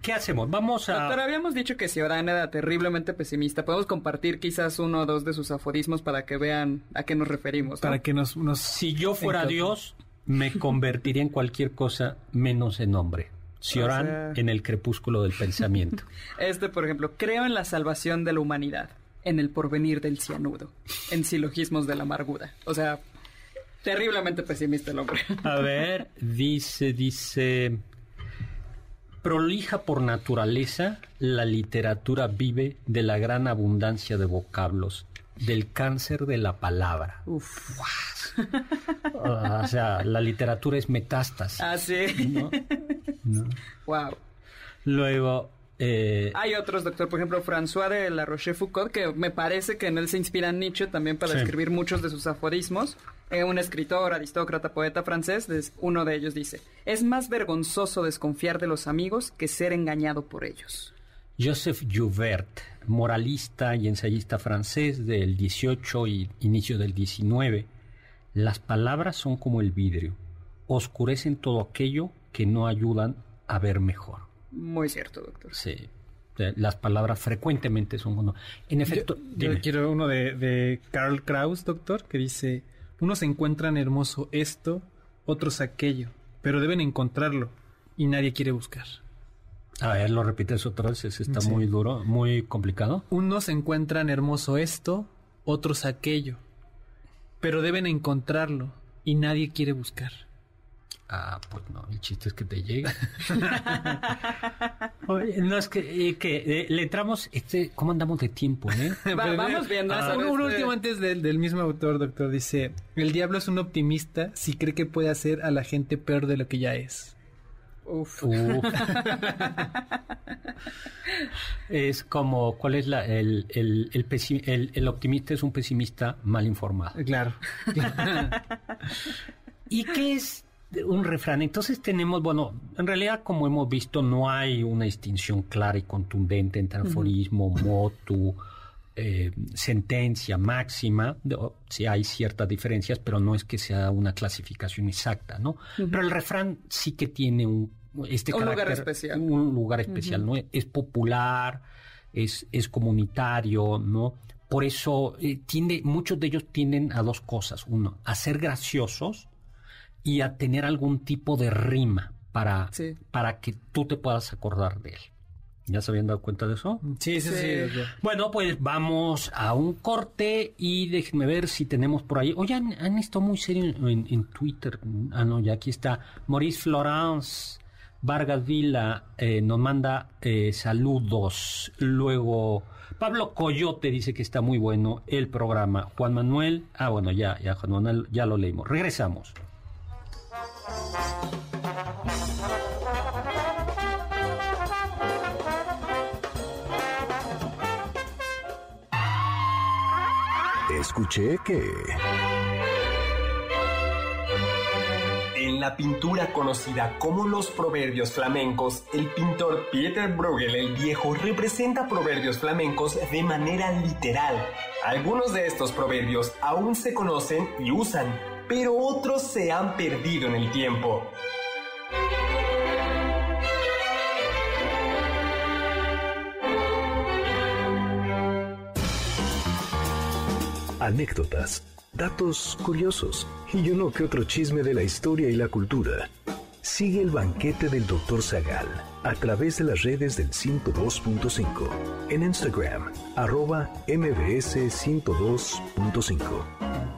¿Qué hacemos? Vamos a... Doctor, habíamos dicho que si Orán era terriblemente pesimista, podemos compartir quizás uno o dos de sus aforismos para que vean a qué nos referimos. Para que nos, Si yo fuera Dios, me [laughs] convertiría en cualquier cosa menos en hombre. Cioran en el crepúsculo del pensamiento. [laughs] Este, por ejemplo, creo en la salvación de la humanidad, en el porvenir del cianudo, en silogismos de la amargura. O sea, terriblemente pesimista el hombre. A ver, dice, dice, prolija por naturaleza, la literatura vive de la gran abundancia de vocablos del cáncer de la palabra. Uf. o sea, la literatura es metástasis. Ah, sí. Wow. Luego. Eh, Hay otros, doctor, por ejemplo, François de La Rochefoucauld, que me parece que en él se inspira Nietzsche también para escribir muchos de sus aforismos. Eh, un escritor, aristócrata, poeta francés, uno de ellos dice: Es más vergonzoso desconfiar de los amigos que ser engañado por ellos. Joseph Joubert, moralista y ensayista francés del 18 y inicio del 19, las palabras son como el vidrio, oscurecen todo aquello que no ayudan a ver mejor. Muy cierto, doctor. Sí. Las palabras frecuentemente son uno. En efecto, yo, quiero uno de, de Karl Kraus, doctor, que dice: Unos encuentran hermoso esto, otros aquello, pero deben encontrarlo y nadie quiere buscar. A ver, lo repites otra vez, está muy duro, muy complicado. Unos encuentran hermoso esto, otros aquello, pero deben encontrarlo y nadie quiere buscar. Ah, pues no, el chiste es que te llega. [laughs] no, es que, eh, que eh, le entramos, este, ¿cómo andamos de tiempo, eh? [laughs] vamos viendo. Ah, un, un, último antes del, del mismo autor, doctor, dice, el diablo es un optimista si cree que puede hacer a la gente peor de lo que ya es. Uf. es como, ¿cuál es la, el, el, el, el, optimista es un pesimista mal informado? Claro. [laughs] ¿Y qué es un refrán? Entonces tenemos, bueno, en realidad como hemos visto no hay una distinción clara y contundente entre aforismo, motu, eh, sentencia máxima, sí hay ciertas diferencias, pero no es que sea una clasificación exacta, ¿no? Pero el refrán sí que tiene un este un lugar especial. Un lugar especial, ¿no? Es popular, es, es comunitario, ¿no? Por eso eh, tiende, muchos de ellos tienden a dos cosas. Uno, a ser graciosos y a tener algún tipo de rima para, para que tú te puedas acordar de él. ¿Ya se habían dado cuenta de eso? Sí, sí, sí. Bueno, pues vamos a un corte y déjenme ver si tenemos por ahí. Oye, han, estado muy serios en, en, Twitter. Ah, no, ya aquí está. Maurice Florence Vargas Vila eh, nos manda eh, saludos. Luego, Pablo Coyote dice que está muy bueno el programa. Juan Manuel, ah, bueno, ya, ya, Juan Manuel, ya lo leímos. Regresamos. Escuché que... En la pintura conocida como los proverbios flamencos, el pintor Pieter Bruegel el Viejo representa proverbios flamencos de manera literal. Algunos de estos proverbios aún se conocen y usan, pero otros se han perdido en el tiempo. Anécdotas, datos curiosos y yo no que otro chisme de la historia y la cultura. Sigue el banquete del Dr. Zagal a través de las redes del 102.5 en Instagram, arroba mbs102.5.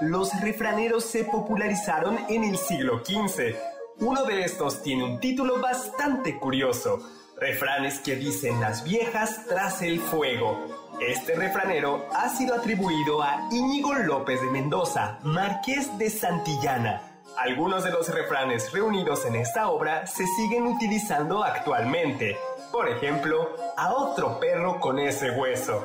Los refraneros se popularizaron en el siglo XV. Uno de estos tiene un título bastante curioso refranes que dicen las viejas tras el fuego. Este refranero ha sido atribuido a Íñigo López de Mendoza, marqués de Santillana. Algunos de los refranes reunidos en esta obra se siguen utilizando actualmente. Por ejemplo, a otro perro con ese hueso.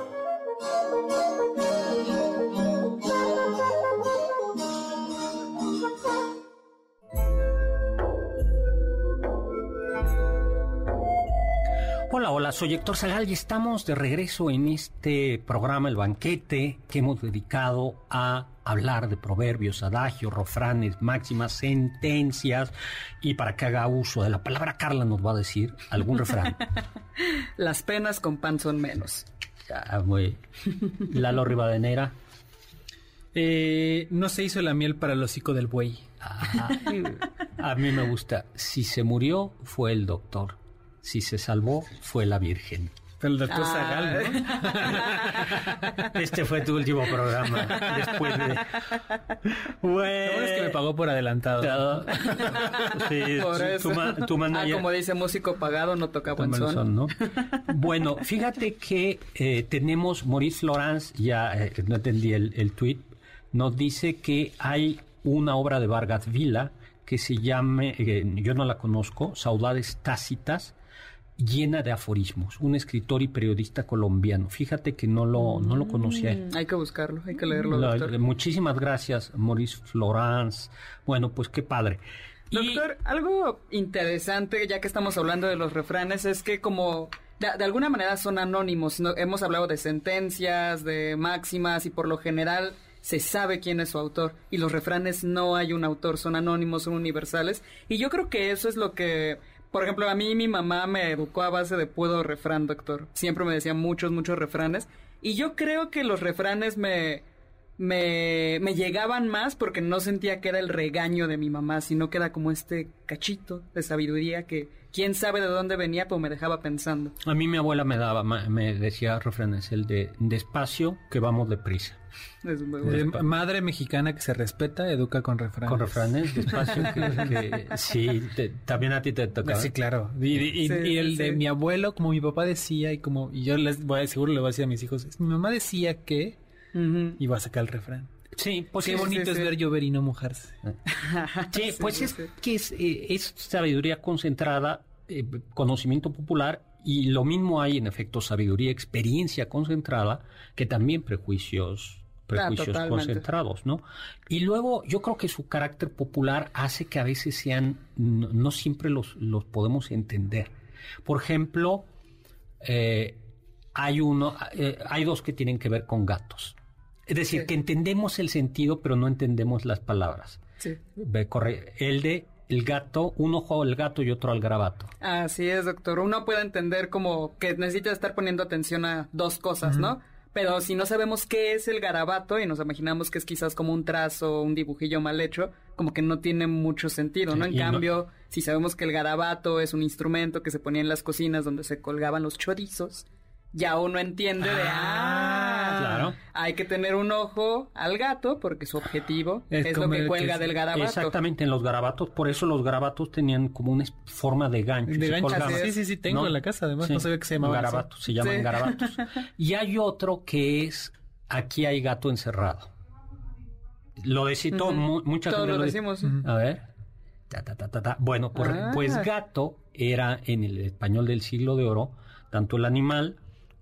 Hola, hola, soy Héctor Zagal y estamos de regreso en este programa El Banquete que hemos dedicado a hablar de proverbios, adagios, refranes, máximas, sentencias y para que haga uso de la palabra Carla nos va a decir algún refrán. [laughs] Las penas con pan son menos. Ya, muy. Lalo Rivadeneira. Eh, no se hizo la miel para el hocico del buey. Ay, a mí me gusta. Si se murió, fue el doctor si se salvó fue la Virgen. Pero el doctor Zagal, ¿no? Este fue tu último programa. Después de. Bueno. es que me pagó por adelantado. Sí, por eso. Tu, ah, como dice músico pagado, no toca buen son. ¿no? Bueno, fíjate que eh, tenemos Maurice Florence, ya eh, no entendí el, el tweet, nos dice que hay una obra de Vargas Vila que se llame, eh, yo no la conozco, Saudades Tácitas, llena de aforismos, un escritor y periodista colombiano. Fíjate que no lo, no lo conocía mm, Hay que buscarlo, hay que leerlo. doctor. Muchísimas gracias, Maurice Florence. Bueno, pues qué padre. Doctor, algo interesante, ya que estamos hablando de los refranes, es que como de, alguna manera son anónimos. hemos hablado de sentencias, de máximas y por lo general se sabe quién es su autor. Y los refranes no hay un autor, son anónimos, son universales. Y yo creo que eso es lo que por ejemplo, a mí mi mamá me educó a base de puedo refrán, doctor. Siempre me decía muchos, muchos refranes. Y yo creo que los refranes me, me, me llegaban más porque no sentía que era el regaño de mi mamá, sino que era como este cachito de sabiduría que quién sabe de dónde venía, pues me dejaba pensando. A mí mi abuela me daba, me decía refranes, el de despacio que vamos deprisa. Madre mexicana que se respeta, educa con refranes. Con refranes, despacio. [laughs] que, sí, también a ti te toca. Sí, claro. Y, el de mi abuelo, como mi papá decía, y como y yo les voy a seguro le voy a decir a mis hijos, mi mamá decía que iba a sacar el refrán. Sí, pues qué bonito es ver llover y no mojarse. [laughs] sí, pues es que es, eh, es sabiduría concentrada, eh, conocimiento popular y lo mismo hay en efecto sabiduría, experiencia concentrada, que también prejuicios prejuicios concentrados, ¿no? Y luego yo creo que su carácter popular hace que a veces sean, no, siempre los, los podemos entender. Por ejemplo, eh, hay uno, eh, hay dos que tienen que ver con gatos. Es decir, que entendemos el sentido, pero no entendemos las palabras. Sí. Corre, el de el gato, un ojo al gato y otro al garabato. Así es, doctor. Uno puede entender como que necesita estar poniendo atención a dos cosas, ¿no? Pero si no sabemos qué es el garabato y nos imaginamos que es quizás como un trazo, un dibujillo mal hecho, como que no tiene mucho sentido, ¿no? En cambio, si sabemos que el garabato es un instrumento que se ponía en las cocinas donde se colgaban los chorizos, ya uno entiende de, ah, claro. hay que tener un ojo al gato porque su objetivo es, lo que cuelga del garabato. Exactamente, en los garabatos, por eso los garabatos tenían como una forma de gancho. De gancho, sí, sí, sí, tengo en la casa, además, no sabía que se llamaba Garabatos, se llaman garabatos. [laughs] Y hay otro que es, aquí hay gato encerrado. Lo decito, uh Todos lo, decimos. A ver. bueno, ah. pues gato era en el español del siglo de oro, tanto el animal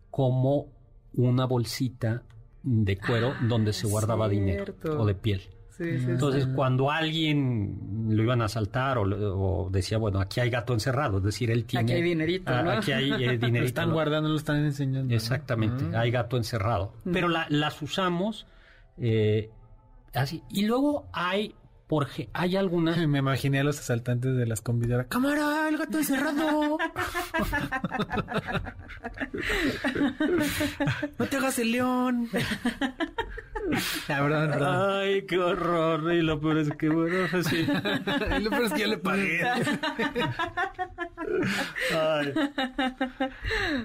como una bolsita de cuero ah, donde se guardaba dinero o de piel. Entonces, cuando alguien lo iban a asaltar o, decía, bueno, aquí hay gato encerrado, es decir, él tiene... Aquí hay dinerito, ah, ¿no? Aquí hay eh, [laughs] dinerito. lo están guardando, lo están enseñando. Exactamente, ah. hay gato encerrado. Pero las usamos eh, así. Y luego hay porque hay algunas. [laughs] Me imaginé a los asaltantes de las convidadas. ¡Cámara! ¡El gato encerrado! [laughs] ¡No te hagas el león! [laughs] Ay, qué horror. Y lo peor es que, bueno, sí. y lo peor es que ya le pagué. Ay.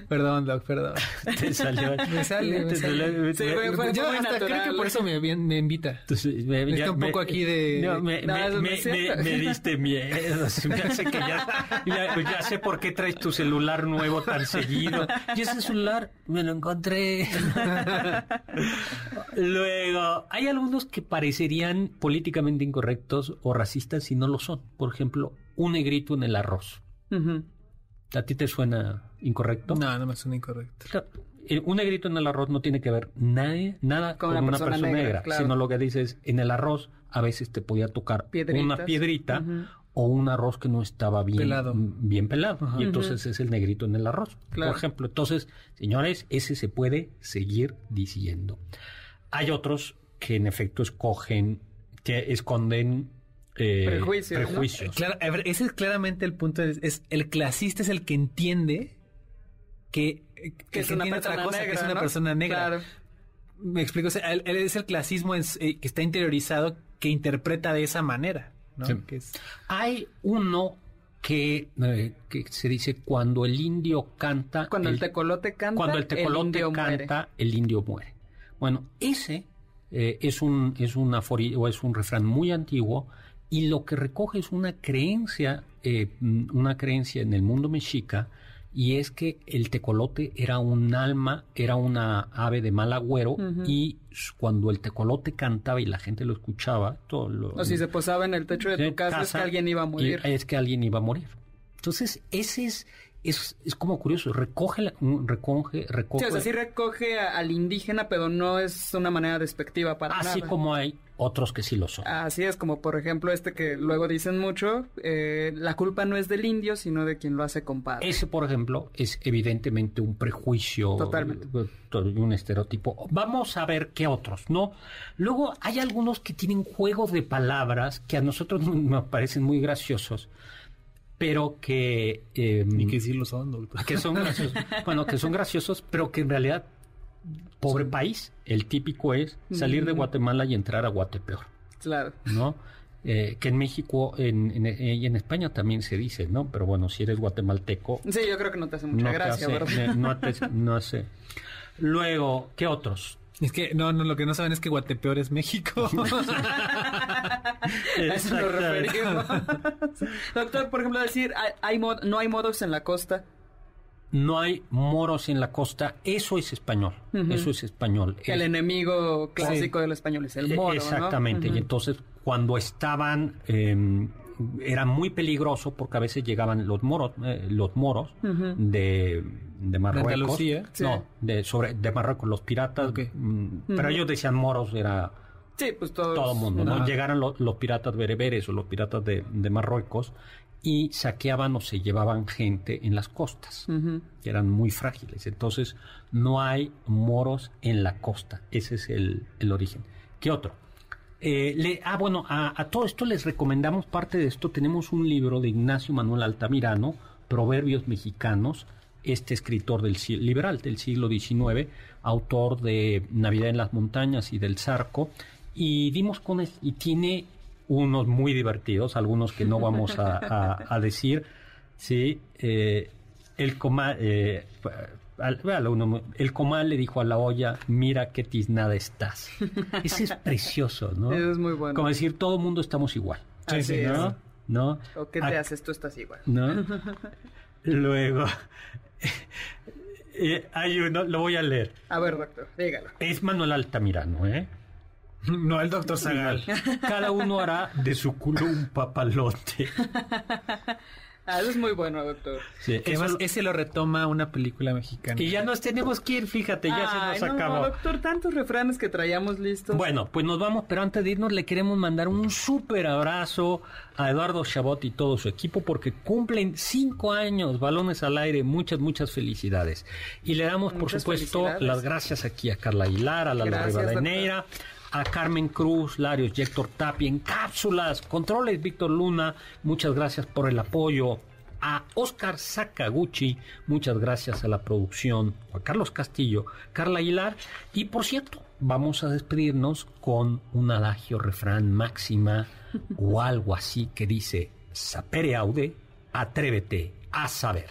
Perdón, Doc, perdón. Te salió. Me sale, me sale. Yo hasta creo que por eso me, me invita. Entonces, me, Está un poco aquí de... No, me, no, me, me, diste miedo. [laughs] Me hace que ya, ya, sé por qué traes tu celular nuevo tan seguido. Y ese celular me lo encontré. [laughs] Luego, hay algunos que parecerían políticamente incorrectos o racistas si no lo son. Por ejemplo, un negrito en el arroz. ¿A ti te suena incorrecto? No, no me suena incorrecto. Un negrito en el arroz no tiene que ver nadie, nada con, una persona, negra, sino lo que dices, en el arroz a veces te podía tocar una piedrita o un arroz que no estaba bien pelado. Bien pelado y entonces es el negrito en el arroz, por ejemplo. Entonces, señores, ese se puede seguir diciendo. Hay otros que en efecto escogen, que esconden eh, prejuicios. Claro, ese es claramente el punto. Es, el clasista es el que entiende que, es, una persona negra, que es una persona negra. Me explico, él, es el clasismo eh, que está interiorizado que interpreta de esa manera. Hay uno que, eh, que, se dice cuando el indio canta. Cuando el, tecolote canta. Cuando el tecolote canta, el indio muere. Bueno, ese eh, es un es una o es un refrán muy antiguo y lo que recoge es una creencia eh, una creencia en el mundo mexica y es que el tecolote era un alma, era una ave de mal agüero y cuando el tecolote cantaba y la gente lo escuchaba, todo lo, o si se posaba en el techo de tu casa, es que alguien iba a morir. Es que alguien iba a morir. Entonces, ese es es, es como curioso, recoge, recoge, recoge. Sí, o sea, sí recoge al indígena, pero no es una manera despectiva para Así como hay otros que sí lo son. Así es, como por ejemplo este que luego dicen mucho, eh, la culpa no es del indio, sino de quien lo hace compadre. Ese, por ejemplo, es evidentemente un prejuicio. Totalmente. Un estereotipo. Vamos a ver qué otros, ¿no? Luego hay algunos que tienen juegos de palabras que a nosotros [laughs] nos parecen muy graciosos pero que... Eh, y que sí lo son, Que son graciosos. [laughs] bueno, que son graciosos, pero que en realidad, pobre país, el típico es salir de Guatemala y entrar a Guatepeor. Claro. ¿No? Eh, que en México en, en, y en España también se dice, ¿no? Pero bueno, si eres guatemalteco... Sí, yo creo que no te hace mucha gracia, ¿verdad? No, te, [laughs] no hace. Luego, ¿qué otros? Es que, no, no, lo que no saben es que Guatepeor es México. [laughs] a eso nos referimos. Doctor, por ejemplo, decir, hay, no hay modos en la costa. No hay moros en la costa, eso es español, eso es español. El enemigo clásico del español es el moro. Exactamente, y entonces cuando estaban em, era muy peligroso porque a veces llegaban los moros, eh, los moros de, de, Marruecos. No, de, sobre, de Marruecos, los piratas. Mm, pero ellos decían moros, era Sí, pues todo el mundo, ¿no? Llegaron los piratas bereberes o los piratas de, Marruecos y saqueaban o se llevaban gente en las costas, que eran muy frágiles. Entonces, no hay moros en la costa. Ese es el, origen. ¿Qué otro? Eh, le, ah, bueno, a, todo esto les recomendamos parte de esto. Tenemos un libro de Ignacio Manuel Altamirano, Proverbios Mexicanos, este escritor del liberal del siglo XIX, autor de Navidad en las montañas y del Zarco, y dimos con y tiene unos muy divertidos, algunos que no vamos a, decir, sí, eh, el coma, eh, el comal le dijo a la olla, mira qué tiznada estás. Ese es precioso, ¿no? Es muy bueno. Como decir, todo el mundo estamos igual. Sí, ¿no? ¿No? ¿O qué te haces? Tú estás igual. ¿No? [laughs] Luego, [laughs] eh, hay uno, lo voy a leer. A ver, doctor, dígalo. Es Manuel Altamirano, ¿eh? No, el doctor Zagal. Cada uno hará de su culo un papalote. [laughs] Ah, eso es muy bueno, doctor. Sí, además, ese lo retoma una película mexicana. Y ya nos tenemos que ir, fíjate, ya se nos acabó. No, doctor, tantos refranes que traíamos listos. Bueno, pues nos vamos, pero antes de irnos le queremos mandar un súper abrazo a Eduardo Chabot y todo su equipo porque cumplen cinco años, balones al aire, muchas, muchas felicidades. Y le damos, por supuesto, las gracias aquí a Carla Aguilar, a la Rivadeneira, a Carmen Cruz, Larios, Héctor Tapia en cápsulas, controles Víctor Luna, muchas gracias por el apoyo. A Oscar Sakaguchi, muchas gracias a la producción, a Carlos Castillo, Carla Aguilar. Y por cierto, vamos a despedirnos con un adagio, refrán máxima o algo así que dice: Sapere aude, atrévete a saber.